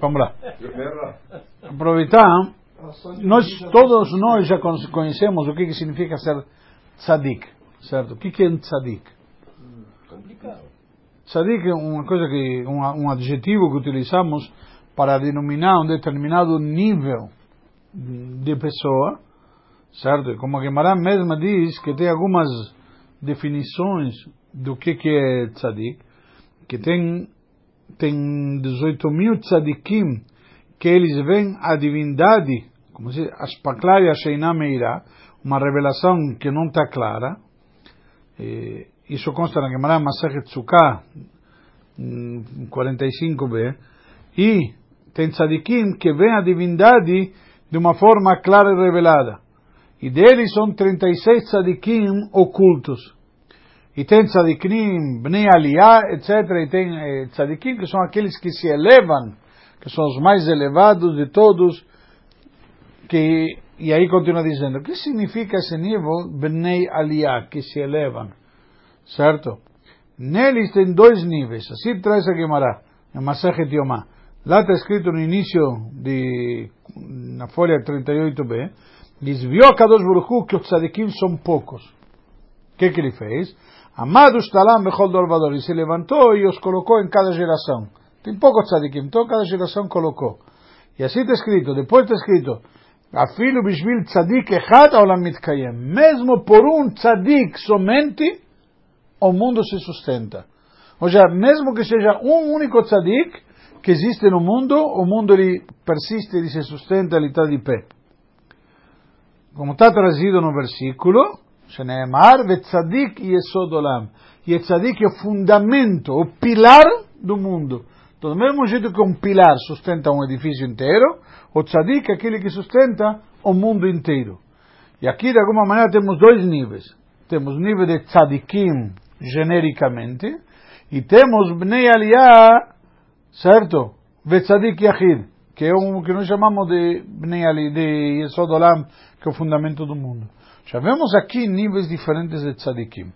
Vamos lá. Aproveitar, nós, todos nós já conhecemos o que, que significa ser tzadik, certo? O que, que é um tzadik? Complicado. Tzadik é uma coisa que, um, um adjetivo que utilizamos para denominar um determinado nível de pessoa, certo? Como a Gemara mesma diz que tem algumas definições do que, que é tzadik, que tem, tem 18 mil tzadikim que eles veem a divindade, como se Aspaklaria Sheina Meira, uma revelação que não está clara. E, isso consta na Gemara Masachet Sukkah, 45b. E tem tzadikim que veem a divindade de uma forma clara e revelada. E deles são 36 tzadikim ocultos. E tem tzadikim, bnei aliyah, etc. E tem eh, tzadikim que são aqueles que se elevam, que são os mais elevados de todos. Que, e aí continua dizendo, o que significa esse nível, bnei aliyah, que se elevam? Certo? Neles tem dois níveis. Assim traz a Gemara, em Masachet Yomah. Lá está escrito no início de, na folha 38b, diz, viu a Kadosh Baruch que os tzadikim são poucos. O que, que ele fez? Amado Shtalam Bechol Dorvador, e se levantou e os colocou em cada geração. Tem poucos tzadikim, então cada geração colocou. E assim está escrito, depois está escrito, Afilo Bishvil Tzadik Echad Olam Mitkayem. Mesmo por um tzadik somente, o mundo se sustenta. Ou seja, mesmo que seja um único tzadik, que existe no mundo, o mundo ele persiste, ele se sustenta, ele está de pé. Como está trazido no versículo, Sheneemar vetzadik yesod olam. E tzadik é o fundamento, o pilar do mundo. Então, do mesmo jeito que um pilar sustenta um edifício inteiro, o tzadik é aquele que sustenta o mundo inteiro. E aqui, de alguma maneira, temos dois níveis. Temos o nível de tzadikim, genericamente, e temos bnei aliyah, certo? Vetzadik Yahid, que é um que nós chamamos de Bnei Ali, de Yesod Olam, que é o fundamento do mundo. Já vemos aqui níveis diferentes de tzadikim.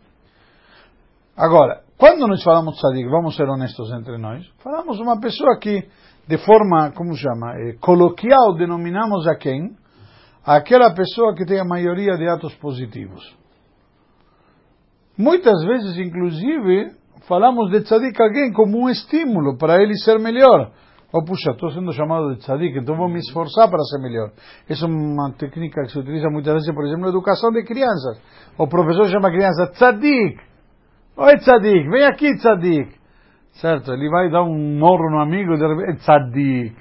Agora, quando nós falamos tzadik, vamos ser honestos entre nós, falamos uma pessoa que, de forma, como chama, eh, coloquial, denominamos a quem? Aquela pessoa que tem a maioria de atos positivos. Muitas vezes, inclusive, falamos de tzadik alguém como um estímulo para ele ser melhor. Oh, puxa, estou sendo chamado de tzadik, então vou me esforçar para ser melhor. Essa é uma técnica que se utiliza muitas vezes, por exemplo, na educação de crianças. O professor chama a criança tzadik. Oi, tzadik, vem aqui, tzadik. Certo? Ele vai dar um morro no amigo, de repente, tzadik.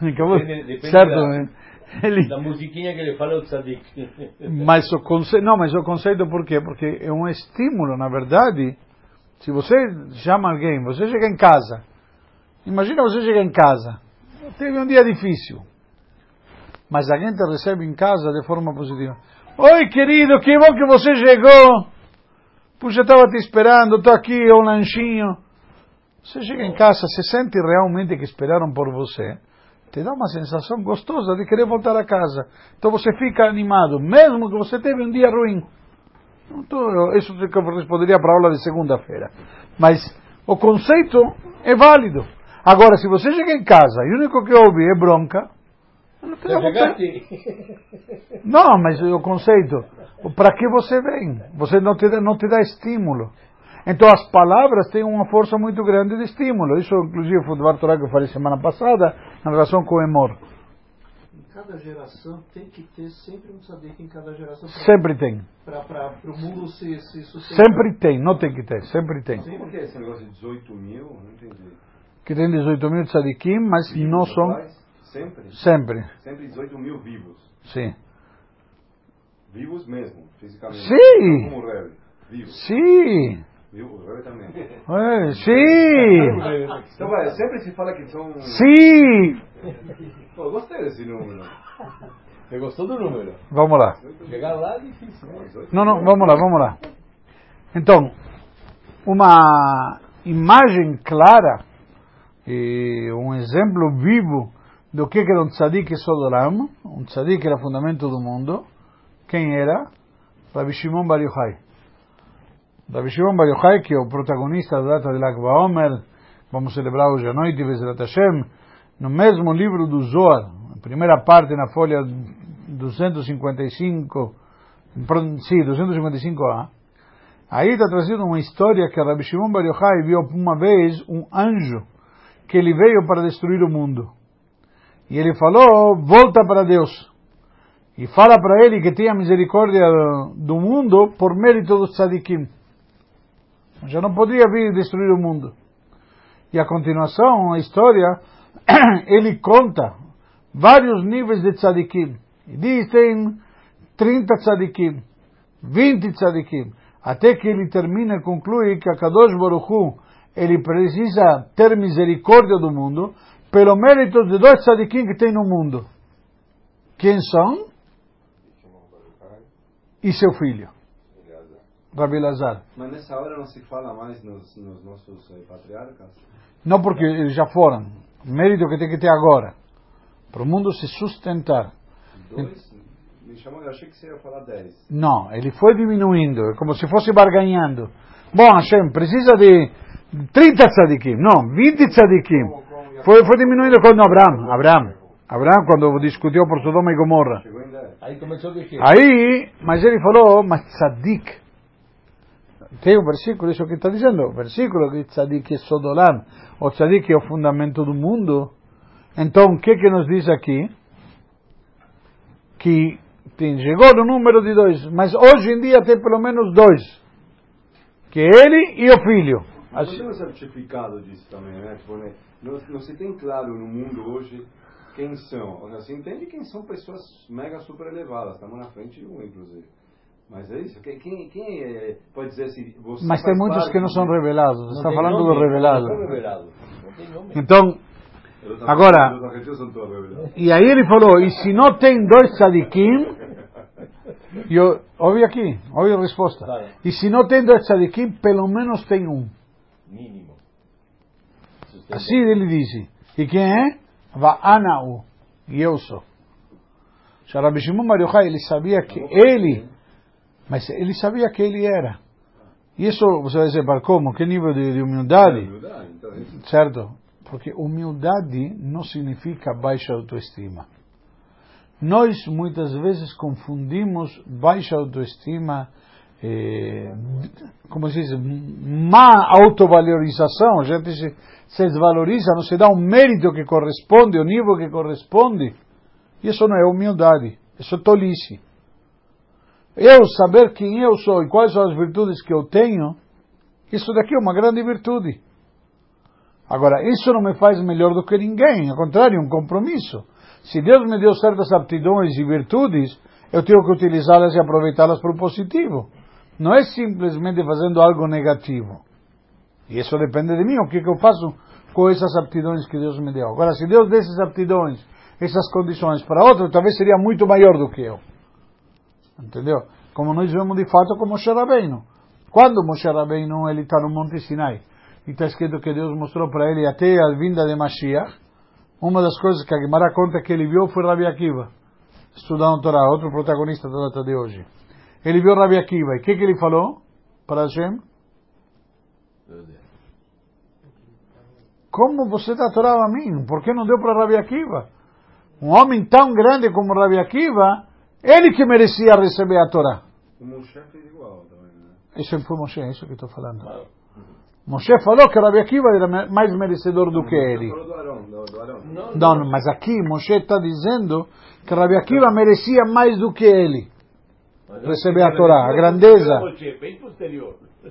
Acabou? certo? Da, ele... da musiquinha que ele fala, o tzadik. mas o conceito, não, mas o conceito por quê? Porque é um estímulo, na verdade. Se você chama alguém, você chega em casa, imagina você chega em casa, teve um dia difícil, mas alguém te recebe em casa de forma positiva. Oi, querido, que bom que você chegou. Puxa, estava te esperando, estou aqui, é um lanchinho. Você chega em casa, se sente realmente que esperaram por você, te dá uma sensação gostosa de querer voltar a casa. Então você fica animado, mesmo que você teve um dia ruim. Então, isso que eu responderia para a aula de segunda-feira. Mas o conceito é válido. Agora, se você chega em casa e o único que ouve é bronca, não, te não, mas o conceito, para que você vem? Você não te, dá, não te dá estímulo. Então as palavras têm uma força muito grande de estímulo. Isso, inclusive, foi do Torá que eu falei semana passada, na relação com o Emor cada geração tem que ter sempre um tzadik em cada geração. Pra, sempre tem. Para o mundo se, se sustentar. Sempre tem, não tem que ter, sempre tem. Sim, porque esse negócio de 18 mil, não entendi. Que tem 18 mil tzadikim, mas vivos, não são... Sempre? Sempre. Sempre 18 mil vivos. Sim. Vivos mesmo, fisicamente. Sim. Como o Rebbe. Vivos. Sim. Viu? O Rebbe também. É, sim. Então, vai, sempre se fala que são... Sim. Pô, eu gostei desse número. Você gostou do número? Vamos lá. Chegar lá é difícil. Né? Não, não, vamos lá, vamos lá. Então, uma imagem clara e um exemplo vivo do que era um tzadik Sodoram, um tzadik era fundamento do mundo. Quem era? Rabbi Shimon Bar Yochai. Rabbi Shimon Bar Yochai, que é o protagonista da data de Lag Baomer, vamos celebrar hoje à noite, Bezrat Hashem, no mesmo livro do Zohar, primeira parte na folha 255, pro- sim, 255a, aí está trazendo uma história que Rabbi Shimon Bar Yochai viu uma vez um anjo que ele veio para destruir o mundo. E ele falou, volta para Deus. E fala para ele que tenha misericórdia do mundo por mérito dos tzadikim. Já não podia vir destruir o mundo. E a continuação, a história, ele conta vários níveis de tzadikim. E diz, tem 30 tzadikim, 20 tzadikim. Até que ele termina e conclui que a Kadosh Baruch Hu, ele precisa ter misericórdia do mundo pelo mérito de dois tzadikim que tem no mundo. Quem são? E seu filho, Rabi Lazar. Mas nessa hora não se fala mais nos, nos nossos eh, patriarcas? Não porque eles já foram. Mérito que tem que ter agora. Para o mundo se sustentar. Dois? Me chamou, eu achei que você ia falar dez. Não, ele foi diminuindo, é como se fosse barganhando. Bom, Hashem, precisa de 30 tzadikim, não, 20 tzadikim. Foi, foi diminuindo quando Abraão, Abraão, Abraão quando discutiu por Sodoma e Gomorra. Aí começou a queixar. Aí, mas ele falou, mas tzadik. Tem o versículo, isso que está dizendo, o versículo que tzadik é Sodolam, o tzadik é o fundamento do mundo. Então, o que que nos diz aqui? Que tem, chegou no número de dois, mas hoje em dia tem pelo menos dois. Que ele e o filho. Mas Assim- tem um certificado disso também, né? Tipo, né? Não, não se tem claro no mundo hoje quem são. Você entende quem são pessoas mega super elevadas. Estamos na frente de um, inclusive. Mas é isso. Quem, quem, é, pode dizer assim? Você Mas tem muitos que não são revelados. Não Está falando nome, do revelado. Não foi revelado. Não. Então, Agora-. E aí ele falou, e se não tem dois tzadikim, eu, ouve aqui, ouve a resposta. E se não tem dois tzadikim, pelo menos tem um. Mínimo. Assim ele disse. E quem é? Va'anau. E eu sou. Rabbi Shimon Bar Yochai, ele sabia que ele, mas ele sabia que ele era. Isso você vai dizer, para como? Que nível de, de humildade? Certo? Porque humildade não significa baixa autoestima. Nós muitas vezes confundimos baixa autoestima, eh, como se diz, má autovalorização. A gente se, se desvaloriza, não se dá o mérito que corresponde, o nível que corresponde. Isso não é humildade, isso é tolice. Eu saber quem eu sou e quais são as virtudes que eu tenho, isso daqui é uma grande virtude. Agora, isso não me faz melhor do que ninguém, ao contrário, é um compromisso. Se Deus me deu certas aptidões e virtudes, eu tenho que utilizá-las e aproveitá-las para o positivo. Não é simplesmente fazendo algo negativo. E isso depende de mim, o que, que eu faço com essas aptidões que Deus me deu. Agora, se Deus deu essas aptidões, essas condições para outro, talvez seria muito maior do que eu. Entendeu? Como nós vemos de fato com Moshe Rabbeinu. Quando Moshe Rabbeinu ele está no Monte Sinai, e está escrito que Deus mostrou para ele até a vinda de Mashiach, uma das coisas que a Gemara conta que ele viu foi Rabi Akiva, estudando Torá, outro protagonista da data de hoje. Ele viu Rabi Akiva, e o que, que ele falou para Hashem? Como você dá Torá a mim? Por que não deu para Rabi Akiva? Um homem tão grande como Rabi Akiva, ele que merecia receber a Torá. O Moshe fez igual também, né? Isso foi Moshe, é isso que estou falando. Moshe falou que Rabi Akiva era mais merecedor do que ele. Falou do Arão, do, do Arão. Não, Não, não, mas aqui Moshe está dizendo que Rabi Akiva merecia mais do que ele. Mas Receber a Torá, a grandeza. É bem posterior. É,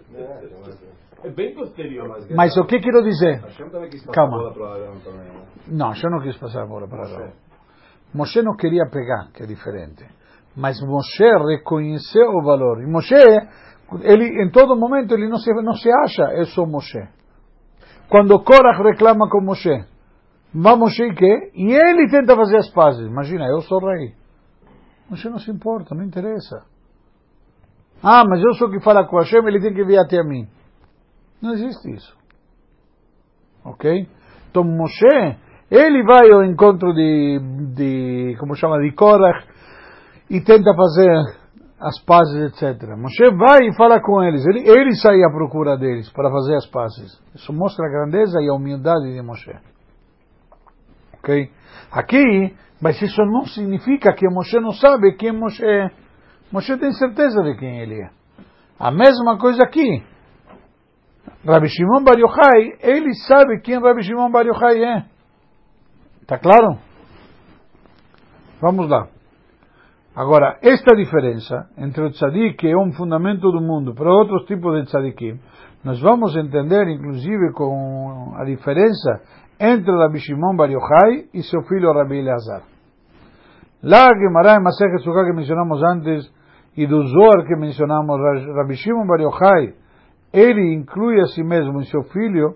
mas- bem posterior. Mas o que quero dizer? Calma. Não, eu não quis passar a bola para Moshe. Arão. Moshe não queria pegar, que é diferente. Mas Moshe reconheceu o valor. E Moshe, ele, em todo momento, ele não se, não se acha, eu sou Moshe. Quando Korach reclama com Moshe, vai Moshe e quê? E ele tenta fazer as pazes. Imagina, eu sou rei. Moshe não se importa, não interessa. Ah, mas eu sou que fala com Hashem, ele tem que vir até mim. Não existe isso. Ok? Então Moshe, ele vai ao encontro de, de como chama, de Korach e tenta fazer as pazes, etc. Moshe vai e fala com eles. Ele, ele sai à procura deles para fazer as pazes. Isso mostra a grandeza e a humildade de Moshe. Ok? Aqui, mas isso não significa que Moshe não sabe quem Moshe é. Moshe tem certeza de quem ele é. A mesma coisa aqui. Rabi Shimon Bar Yochai, ele sabe quem Rabi Shimon Bar Yochai é. Está claro? Vamos lá. Agora, esta diferença entre o tzadik, que é um fundamento do mundo, para outros tipos de tzadikim, nós vamos entender, inclusive, com a diferença entre Rabi Shimon Bar Yochai e seu filho Rabi Eleazar. Lá, Gemara e Masechet Sukkah que mencionamos antes, e do Zohar que mencionamos, Rabi Shimon Bar Yochai, ele inclui a si mesmo e seu filho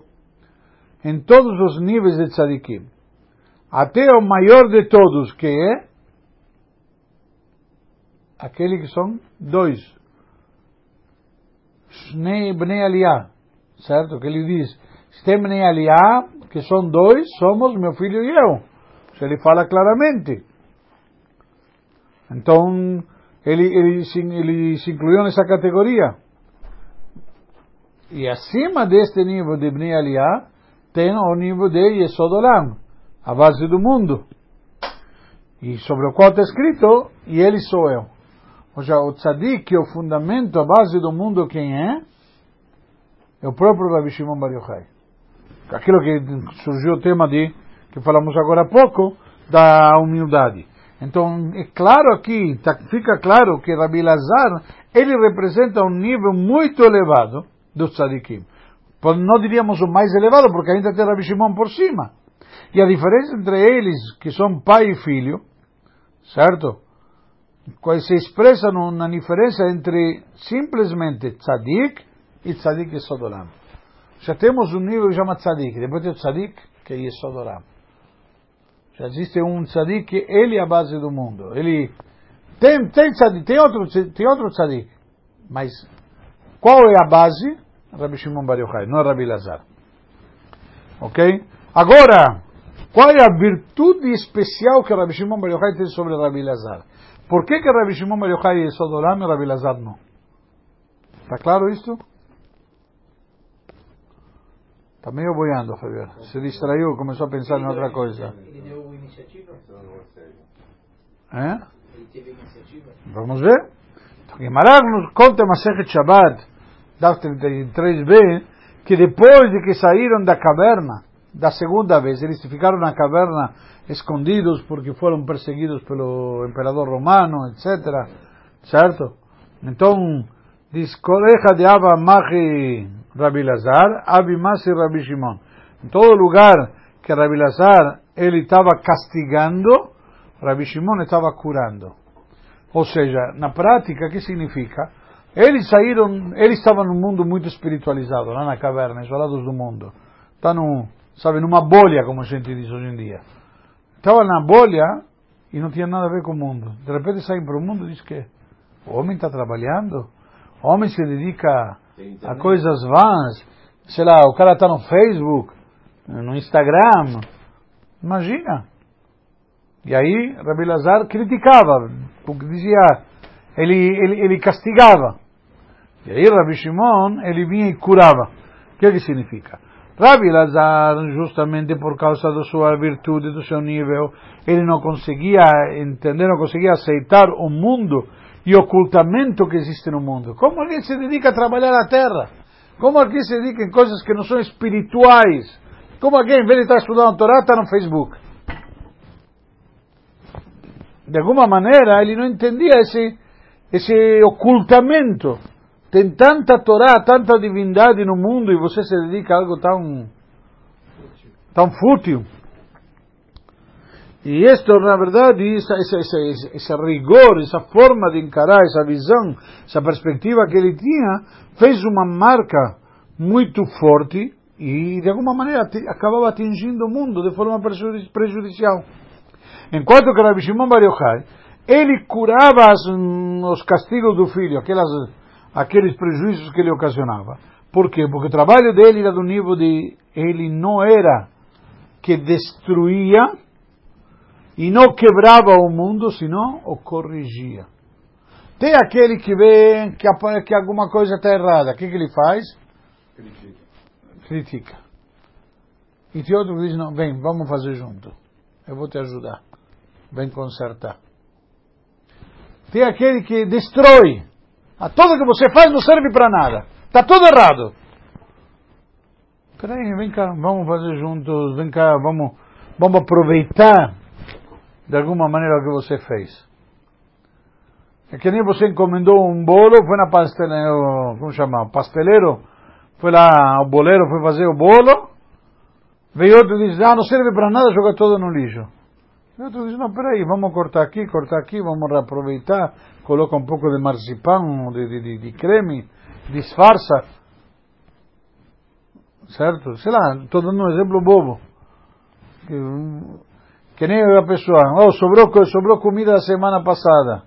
em todos os níveis de tzadikim. Até o maior de todos, que é aquele que são dois. Shnei Bnei Aliyah, certo? Que ele diz, Stem Bnei Aliyah, que são dois, somos meu filho e eu. Ele fala claramente. Então, ele, ele, ele se incluiu nessa categoria. E acima deste nível de Bnei Aliyah, tem o nível de Yesodolam, a base do mundo. E sobre o qual está escrito, e ele sou eu. Ou seja, o tzadik, o fundamento, a base do mundo, quem é? É o próprio Rabi Shimon Bar Yochai. Aquilo que surgiu o tema de, que falamos agora há pouco, da humildade. Então, é claro aqui, tá, fica claro que Rabi Lazar, ele representa um nível muito elevado dos tzadikim. Não diríamos o mais elevado, porque ainda tem Rabi Shimon por cima. E a diferença entre eles, que são pai e filho, certo? Se expressa na diferença entre simplesmente tzadik e tzadik e sodoram. Já temos um nível que chama tzadik, depois tem o tzadik, que é sodoram. Já existe um tzadik que ele é a base do mundo. Ele tem, tem tzadik, tem outro, tem outro tzadik, mas qual é a base? Rabi Shimon Bar Yochai, não é Rabi Lazar. Ok? Agora, qual é a virtude especial que Rabi Shimon Bar Yochai tem sobre Rabi Lazar? Por que que Rabi Shimon Bar Yochai é Sodolam e Rabi Lazar não? Está claro isto? Está meio boiando, Fabio. Se distraiu, começou a pensar em outra coisa. Iniciativa? Vamos ver. Então, Guimarães nos conta Masechet Shabbat, da 33b, que depois de que saíram da caverna, da segunda vez, eles ficaram na caverna escondidos porque foram perseguidos pelo imperador romano, etc. Certo? Então, diz, Coreja de Abba Mahi Rabi Lazar, Abimasi Rabi Shimon. Em todo lugar que Rabi Lazar, ele estava castigando, Rabi Shimon estava curando. Ou seja, na prática, o que significa? Eles saíram, eles estavam num mundo muito espiritualizado, lá na caverna, isolados do mundo. Está num, sabe, numa bolha, como a gente diz hoje em dia. Estava na bolha e não tinha nada a ver com o mundo. De repente saem para o mundo e diz que o homem está trabalhando, o homem se dedica a coisas vãs, sei lá, o cara está no Facebook, no Instagram, imagina. E aí Rabi Lazar criticava, porque dizia, ele, ele, ele castigava. E aí Rabi Shimon, ele vinha e curava. O que, que significa? Rabi Lazar, justamente por causa da sua virtude, do seu nível, ele não conseguia entender, não conseguia aceitar o mundo e o ocultamento que existe no mundo. Como alguém se dedica a trabalhar a terra? Como alguém se dedica em coisas que não são espirituais? Como alguém, vez de estar estudando a Torá, está no Facebook? De alguma maneira, ele não entendia esse, esse ocultamento. Tem tanta Torá, tanta divindade no mundo e você se dedica a algo tão, tão fútil. E isto, na verdade, esse, esse, esse, rigor, essa forma de encarar, essa visão, essa perspectiva que ele tinha, fez uma marca muito forte e, de alguma maneira, acabava atingindo o mundo de forma prejudicial. Enquanto que Rabbi Shimon Bar Yochai, ele curava as, os castigos do filho, aquelas, aqueles prejuízos que ele ocasionava. Por quê? Porque o trabalho dele era do nível de, ele não era que destruía e não quebrava o mundo, senão o corrigia. Tem aquele que vê que, que alguma coisa está errada, o que, que ele faz? Critica. Critica. E tem outro diz, não, vem, vamos fazer junto. Eu vou te ajudar. Vem consertar. Tem aquele que destrói. A tudo que você faz não serve para nada. Está tudo errado. Peraí, vem cá, vamos fazer juntos, vem cá, vamos, vamos aproveitar de alguma maneira o que você fez. É que nem você encomendou um bolo, foi na pasteleira, como chama? Pasteleiro, foi lá, o boleiro foi fazer o bolo, veio outro e disse, ah, não serve para nada, joga todo no lixo. E outro disse, não, peraí, vamos cortar aqui, cortar aqui, vamos reaproveitar, coloca um pouco de marzipan, de, de, de, de creme, disfarça. Certo? Sei lá, estou dando um exemplo bobo. Que, que nem a pessoa, oh, sobrou, sobrou comida da semana passada.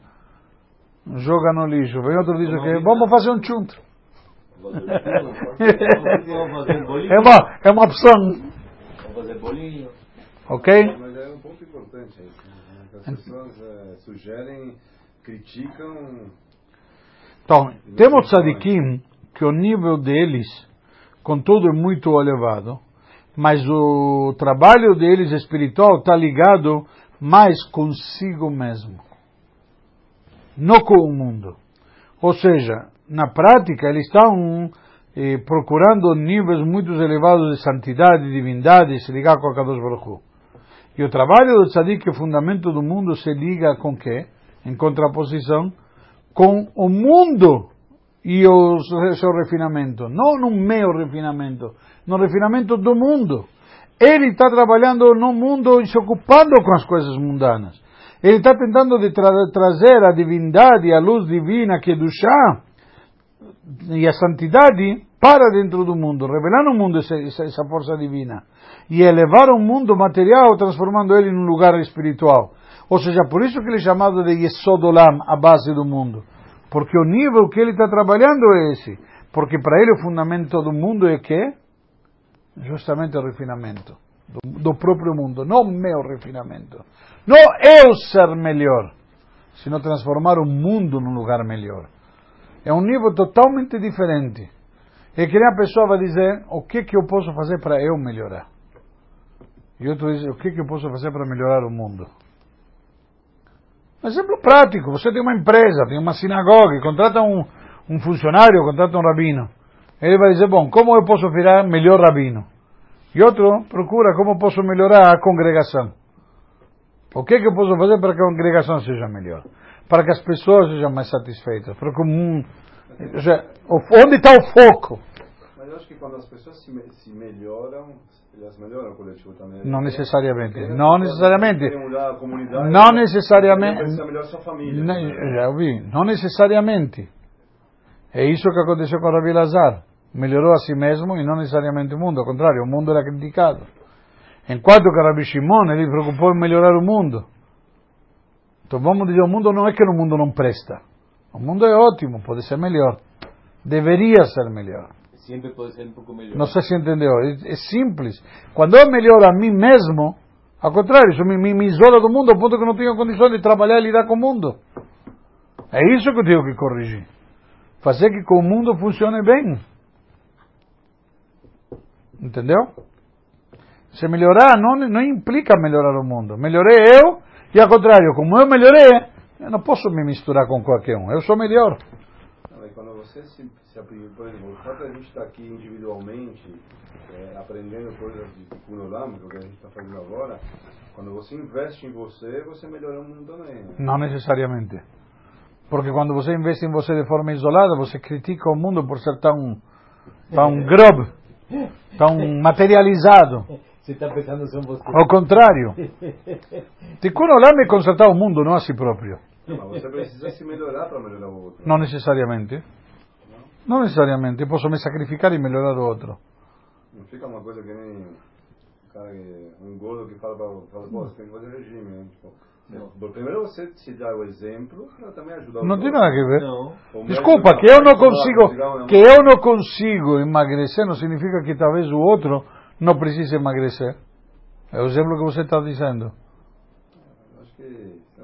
Joga no lixo. Vem outro diz que vamos fazer um chuntro. É uma, é uma opção. Vamos fazer bolinho. Ok? Mas é um ponto importante aí. né? Que as pessoas eh, sugerem, criticam. Então, temos tzadikim que o nível deles, contudo, é muito elevado, mas o trabalho deles espiritual está ligado mais consigo mesmo, não com o mundo. Ou seja, na prática, eles estão eh, procurando níveis muito elevados de santidade, divindade, se ligar com a Kadosh Baruch Hu. E o trabalho do tzadik, que é o fundamento do mundo, se liga com quê? Em contraposição com o mundo e o seu refinamento. Não no meu refinamento, no refinamento do mundo. Ele está trabalhando no mundo e se ocupando com as coisas mundanas. Ele está tentando de tra trazer a divindade, a luz divina, que é do chá, e a santidade para dentro do mundo, revelar no mundo essa, essa força divina e elevar o mundo material, transformando ele num lugar espiritual. Ou seja, por isso que ele é chamado de Yesod Olam, a base do mundo. Porque o nível que ele está trabalhando é esse. Porque para ele o fundamento do mundo é que? Justamente o refinamento do, do próprio mundo, não o meu refinamento. Não eu ser melhor, sino transformar o mundo num lugar melhor. É um nível totalmente diferente. É que a pessoa vai dizer, o que que eu posso fazer para eu melhorar? E outro diz, o que que eu posso fazer para melhorar o mundo? Um exemplo prático, você tem uma empresa, tem uma sinagoga, contrata um, um funcionário, contrata um rabino. Ele vai dizer, bom, como eu posso virar melhor rabino? E outro procura como posso melhorar a congregação. O que que eu posso fazer para que a congregação seja melhor? Para que as pessoas sejam mais satisfeitas. Para que o mundo, onde está o foco? Mas eu acho que quando as pessoas se, se melhoram, elas melhoram o coletivo também. Não necessariamente. Não necessariamente. Não necessariamente. Já ouvi. Não necessariamente. É isso que aconteceu com Rabi Lazar. Melhorou a si mesmo e não necessariamente o mundo. Ao contrário, o mundo era criticado. Enquanto que Rabi Shimon, ele preocupou em melhorar o mundo. Então vamos dizer, o mundo não é que o mundo não presta. O mundo é ótimo, pode ser melhor. Deveria ser melhor. Siempre puede ser un poco mejor. Não sei se entendeu. É, é simples. Quando eu melhoro a mim mesmo, ao contrário, isso me, me, me isola do mundo ao ponto que eu não tenho condições de trabalhar e lidar com o mundo. É isso que eu tenho que corrigir. Fazer que com o mundo funcione bem. Entendeu? Se melhorar não, não implica melhorar o mundo. Melhorei eu e ao contrário, como eu melhorei, eu não posso me misturar com qualquer um. Eu sou melhor. Não, quando você se, se aplica, por exemplo, o fato de a gente estar aqui individualmente, é, aprendendo coisas de Kunolam, é o que a gente está fazendo agora, quando você investe em você, você melhora o mundo também. né? Não necessariamente. Porque quando você investe em você de forma isolada, você critica o mundo por ser tão, tão grob, tão materializado. Se está pensando en você. Ao contrário. Tikkun Olam consertar o mundo, não a si o. Não necessariamente. Não necessariamente. Eu posso me sacrificar e melhorar o outro. Não fica uma coisa que nem um cara que, um gordo que fala para fala, pô, você tem que fazer regime, né? Tipo, você- primeiro você se dá o exemplo para também ajudar Não os tem outros. nada a ver. Não. O Desculpa, que eu não "Vai, consigo, que eu não consigo emagrecer não significa que talvez o outro não precise emagrecer. É o exemplo que você está dizendo.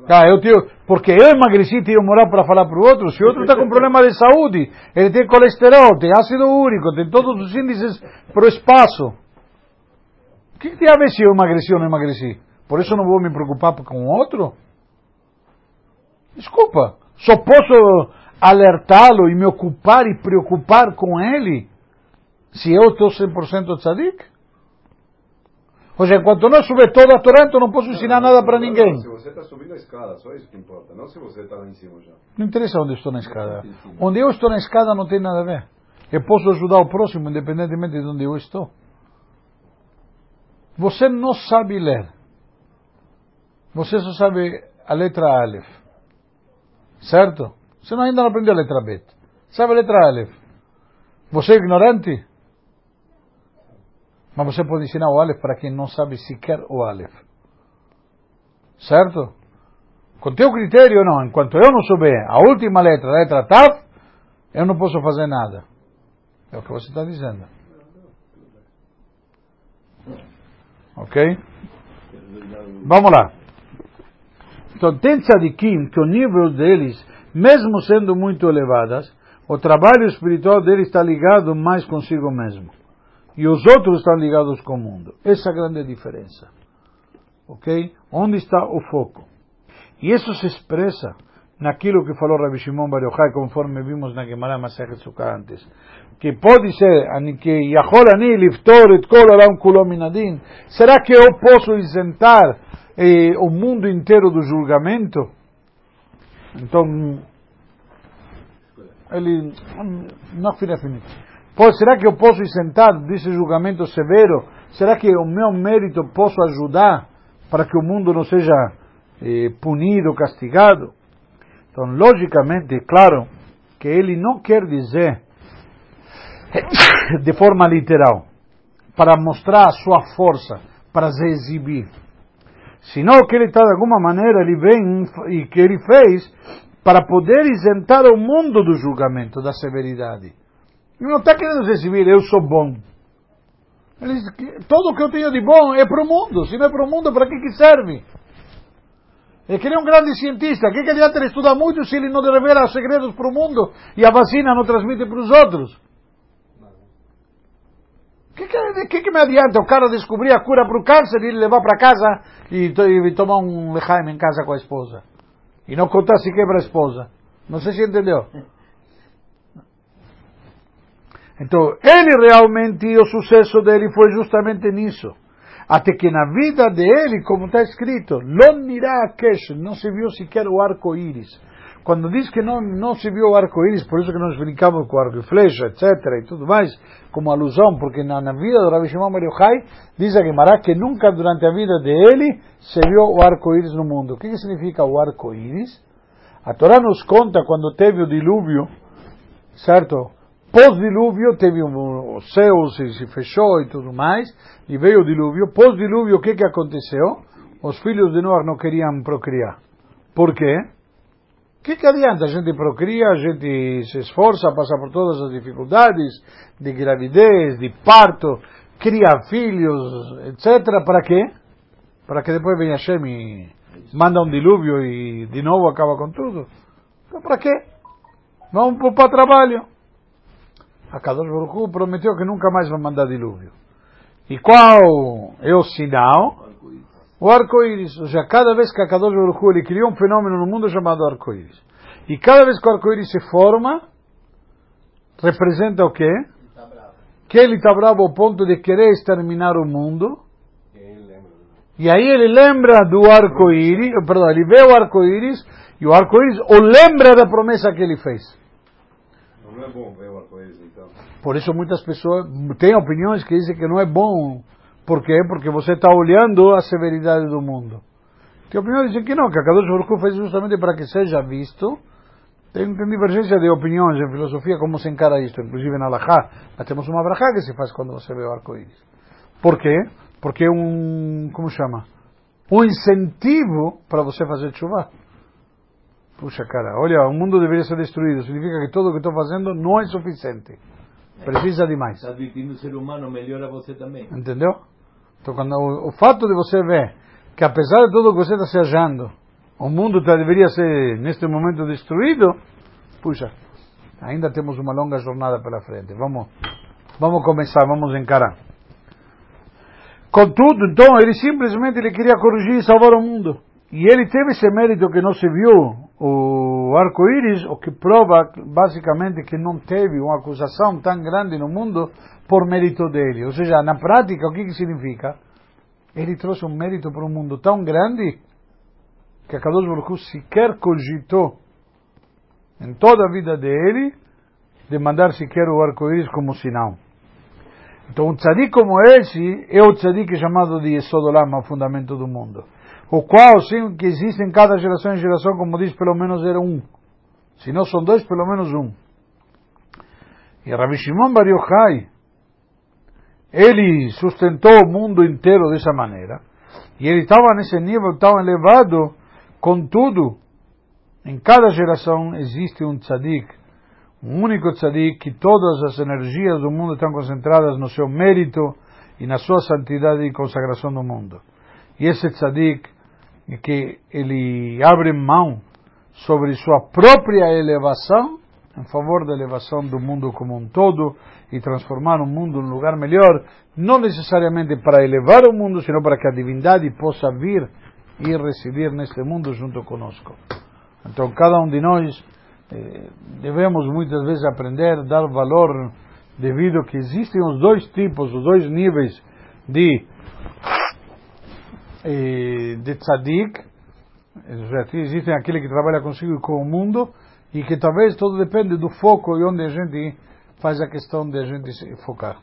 Ah, eu tenho, porque eu emagreci e tenho moral para falar para o outro. Se o outro está com problema de saúde, ele tem colesterol, tem ácido úrico, tem todos os índices para o espaço. O que, que tem a ver se eu emagreci ou não emagreci? Por isso não vou me preocupar com outro? Desculpa. Só posso alertá-lo e me ocupar e preocupar com ele se eu estou 100% tzadik? Ou seja, enquanto não subir toda a Torá, então não posso ensinar nada para ninguém. Se você está subindo a escada, só isso que importa. Não se você está lá em cima já. Não interessa onde eu estou na escada. Onde eu estou na escada não tem nada a ver. Eu posso ajudar o próximo, independentemente de onde eu estou. Você não sabe ler. Você só sabe a letra Aleph. Certo? Você ainda não aprendeu a letra Bet. Sabe a letra Aleph. Você é ignorante? Mas você pode ensinar o Aleph para quem não sabe sequer o Aleph. Certo? Com teu critério, não. Enquanto eu não souber a última letra, a letra Tav, eu não posso fazer nada. É o que você está dizendo. Ok? Vamos lá. Então, tem tzadikim que o nível deles, mesmo sendo muito elevadas, o trabalho espiritual deles está ligado mais consigo mesmo. E os outros estão ligados com o mundo. Essa é a grande diferença. Ok? Onde está o foco? E isso se expressa naquilo que falou Rabbi Shimon Bar Yochai, conforme vimos na Gemara Masechet Sukkah antes. Que pode ser que Yachol Ani liftor et kol olam kulo minadin. Será que eu posso isentar eh, o mundo inteiro do julgamento? Então, ele não fica será que eu posso isentar desse julgamento severo? Será que o meu mérito posso ajudar para que o mundo não seja eh, punido, castigado? Então, logicamente, claro que ele não quer dizer de forma literal, para mostrar a sua força, para se exibir. Senão que ele está, de alguma maneira, ele vem e que ele fez para poder isentar o mundo do julgamento, da severidade. Ele não está querendo exibir, eu sou bom. Ele diz que tudo o que eu tenho de bom é para o mundo. Se não é para o mundo, para que, que serve? É que ele é um grande cientista. Que, que adianta ele estudar muito se ele não revela segredos para o mundo e a vacina não transmite para os outros? O que, que, que, me adianta o cara descobrir a cura para o câncer e ele levar para casa e, e, tomar um lejaim em casa com a esposa? E não contar se quebra a esposa. Não sei se entendeu. Então, ele realmente, o sucesso dele foi justamente nisso. Até que na vida dele, como está escrito, não se viu sequer o arco-íris. Quando diz que não, não se viu o arco-íris, por isso que nós brincamos com arco e flecha, etc. e tudo mais, como alusão, porque na, na vida do Rabi Shimon Bar Yochai, diz a Gemara que nunca durante a vida dele se viu o arco-íris no mundo. O que, que significa o arco-íris? A Torá nos conta quando teve o dilúvio, certo? Pós-dilúvio, teve um, o céu se, se, fechou e tudo mais, e veio o dilúvio. Pós-dilúvio, o que, que aconteceu? Os filhos de Noé não queriam procriar. Por quê? O que, que adianta? A gente procria, a gente se esforça, passa por todas as dificuldades de gravidez, de parto, cria filhos, etc. Para quê? Para que depois venha Hashem e manda um dilúvio e de novo acaba com tudo. Então, para quê? Vamos para o trabalho. A Kadosh Baruch prometeu que nunca mais vai mandar dilúvio. E qual é o sinal? O arco-íris. Ou seja, cada vez que a Kadosh Baruch ele criou um fenômeno no mundo chamado arco-íris. E cada vez que o arco-íris se forma, representa o quê? Que ele está bravo ao ponto de querer exterminar o mundo. E aí ele lembra do arco-íris, perdão, ele vê o arco-íris, e o arco-íris o lembra da promessa que ele fez. Não é bom ver o arco-íris, então. Por isso muitas pessoas têm opiniões que dizem que não é bom. Por quê? Porque você está olhando a severidade do mundo. Tem opiniões que dizem que não, que a Kadosh Baruch fez justamente para que seja visto. Tem, tem divergência de opiniões em filosofia como se encara isto. Inclusive na Alahá, nós temos uma brachá que se faz quando você vê o arco-íris. Por quê? Porque é um, como chama? Um incentivo para você fazer chuva. Puxa cara, olha, o mundo deveria ser destruído. Significa que tudo o que estou fazendo não é suficiente. Precisa de mais. Está o ser humano, melhora você também. Entendeu? Então, quando o, o, fato de você ver que apesar de tudo o que você está se achando, o mundo deveria ser neste momento destruído, puxa, ainda temos uma longa jornada pela frente. Vamos, vamos começar, vamos encarar. Contudo, então, ele simplesmente ele queria corrigir e salvar o mundo. E ele teve esse mérito que não se viu o arco-íris, o que prova basicamente que não teve uma acusação tão grande no mundo por mérito dele. Ou seja, na prática, o que, que significa? Ele trouxe um mérito para um mundo tão grande que a Kadosh Baruch sequer cogitou em toda a vida dele de mandar sequer o arco-íris como sinal. Então, um tzadik como esse é o tzadik chamado de Esodolam, o fundamento do mundo. O qual, sim, que existe em cada geração em geração, como diz, pelo menos era um. Se não são dois, pelo menos um. E Rabi Shimon Bar Yochai, ele sustentou o mundo inteiro dessa maneira. E ele estava nesse nível tão elevado, contudo, em cada geração existe um tzadik, um único tzadik, que todas as energias do mundo estão concentradas no seu mérito e na sua santidade e consagração do mundo. E esse tzadik, que ele abre mão sobre sua própria elevação, em favor da elevação do mundo como um todo e transformar o mundo num lugar melhor, não necessariamente para elevar o mundo, sino para que a divindade possa vir e residir neste mundo junto conosco. Então, cada um de nós eh, devemos muitas vezes aprender, dar valor, devido que existem os dois tipos, os dois níveis de eh, de tzadik, existem aquele que trabalha consigo e com o mundo, e que talvez tudo depende do foco e onde a gente faz a questão de a gente focar.